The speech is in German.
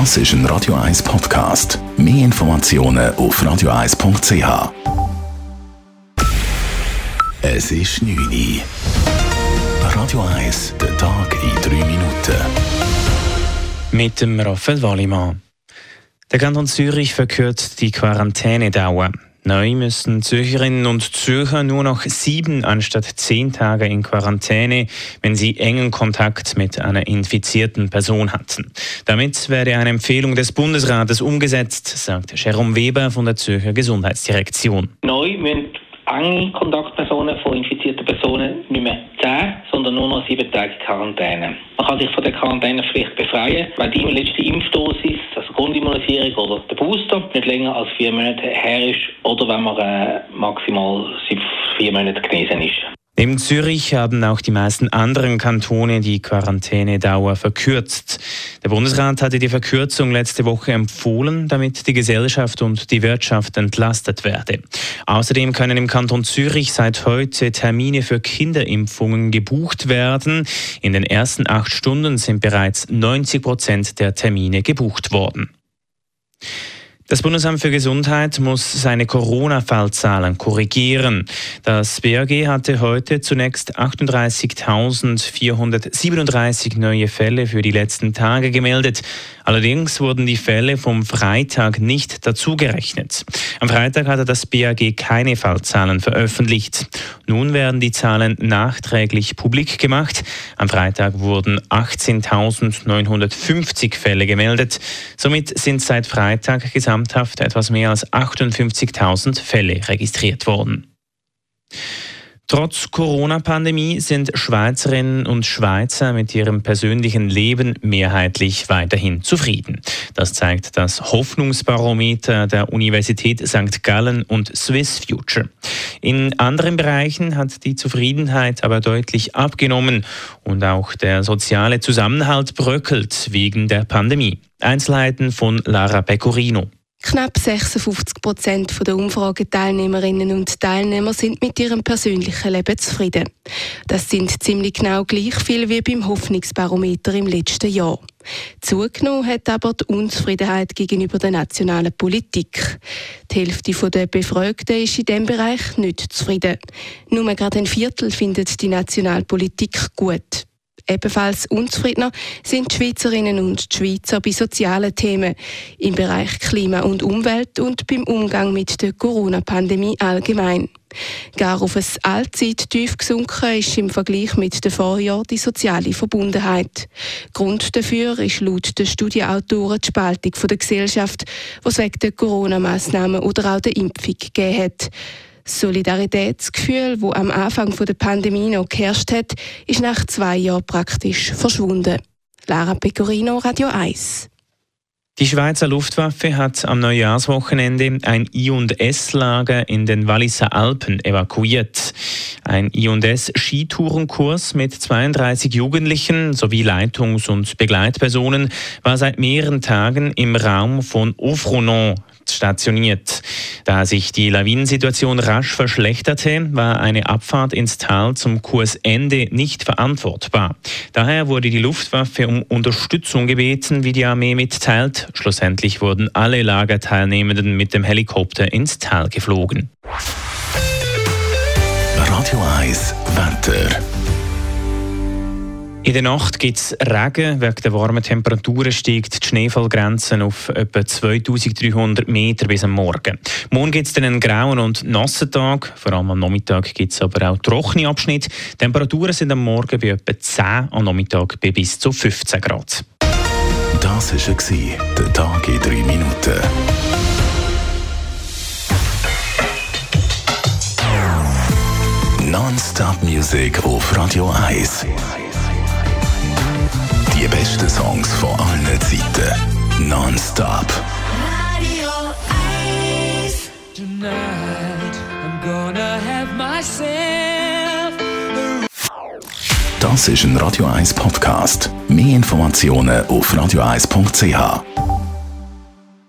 Das ist ein Radio 1 Podcast. Mehr Informationen auf radio1.ch. Es ist 9 Uhr. Radio 1, der Tag in 3 Minuten. Mit dem Raphael Wallimann. Der Kanton Zürich verkürzt die Quarantänedauer. Neu müssen Zürcherinnen und Zürcher nur noch sieben anstatt zehn Tage in Quarantäne, wenn sie engen Kontakt mit einer infizierten Person hatten. Damit werde eine Empfehlung des Bundesrates umgesetzt, sagt Jerome Weber von der Zürcher Gesundheitsdirektion. Neu müssen enge Kontaktpersonen von infizierten Personen nicht mehr 10, sondern nur noch sieben Tage Quarantäne. Man kann sich von der Quarantänepflicht befreien, wenn die letzte Impfdosis, also Grundimmunisierung oder der Booster, nicht länger als vier Monate her ist oder wenn man äh, maximal vier Monate genesen ist. Neben Zürich haben auch die meisten anderen Kantone die Quarantänedauer verkürzt. Der Bundesrat hatte die Verkürzung letzte Woche empfohlen, damit die Gesellschaft und die Wirtschaft entlastet werde. Außerdem können im Kanton Zürich seit heute Termine für Kinderimpfungen gebucht werden. In den ersten acht Stunden sind bereits 90 Prozent der Termine gebucht worden. Das Bundesamt für Gesundheit muss seine Corona-Fallzahlen korrigieren. Das BAG hatte heute zunächst 38.437 neue Fälle für die letzten Tage gemeldet. Allerdings wurden die Fälle vom Freitag nicht dazugerechnet. Am Freitag hatte das BAG keine Fallzahlen veröffentlicht. Nun werden die Zahlen nachträglich publik gemacht. Am Freitag wurden 18.950 Fälle gemeldet. Somit sind seit Freitag gesamthaft etwas mehr als 58.000 Fälle registriert worden. Trotz Corona-Pandemie sind Schweizerinnen und Schweizer mit ihrem persönlichen Leben mehrheitlich weiterhin zufrieden. Das zeigt das Hoffnungsbarometer der Universität St. Gallen und Swiss Future. In anderen Bereichen hat die Zufriedenheit aber deutlich abgenommen und auch der soziale Zusammenhalt bröckelt wegen der Pandemie. Einzelheiten von Lara Pecorino. Knapp 56 Prozent der Umfrageteilnehmerinnen und Teilnehmer sind mit ihrem persönlichen Leben zufrieden. Das sind ziemlich genau gleich viel wie beim Hoffnungsbarometer im letzten Jahr. Zugenommen hat aber die Unzufriedenheit gegenüber der nationalen Politik. Die Hälfte der Befragten ist in diesem Bereich nicht zufrieden. Nur gerade ein Viertel findet die Nationalpolitik gut. Ebenfalls unzufriedener sind die Schweizerinnen und die Schweizer bei sozialen Themen im Bereich Klima und Umwelt und beim Umgang mit der Corona-Pandemie allgemein. Gar auf ein Allzeittief gesunken ist im Vergleich mit dem Vorjahr die soziale Verbundenheit. Grund dafür ist laut der Studienautoren die Spaltung der Gesellschaft, was wegen der Corona-Massnahmen oder auch der Impfung gegeben hat. Solidaritätsgefühl, wo am Anfang der Pandemie noch geherrscht hat, ist nach zwei Jahren praktisch verschwunden. Lara Pecorino, Radio 1. Die Schweizer Luftwaffe hat am Neujahrswochenende ein I&S-Lager in den Walliser Alpen evakuiert. Ein I&S-Skitourenkurs mit 32 Jugendlichen sowie Leitungs- und Begleitpersonen war seit mehreren Tagen im Raum von Offronon stationiert. Da sich die Lawinensituation rasch verschlechterte, war eine Abfahrt ins Tal zum Kursende nicht verantwortbar. Daher wurde die Luftwaffe um Unterstützung gebeten, wie die Armee mitteilt. Schlussendlich wurden alle Lagerteilnehmenden mit dem Helikopter ins Tal geflogen. Radio 1 Wetter. In der Nacht gibt es Regen. Wegen der warmen Temperaturen steigt die Schneefallgrenze auf etwa 2300 Meter bis am Morgen. Morgen gibt es dann einen grauen und nassen Tag. Vor allem am Nachmittag gibt es aber auch trockene Abschnitte. Die Temperaturen sind am Morgen bei etwa 10, am Nachmittag bei bis zu 15 Grad. Das war der Tag in 3 Minuten. Non-Stop-Musik auf Radio 1. Die besten Songs von allen Zeiten. Non-stop. Radio 1. Tonight I'm gonna have myself Das ist ein Radio 1 Podcast. Mehr Informationen auf radio1.ch.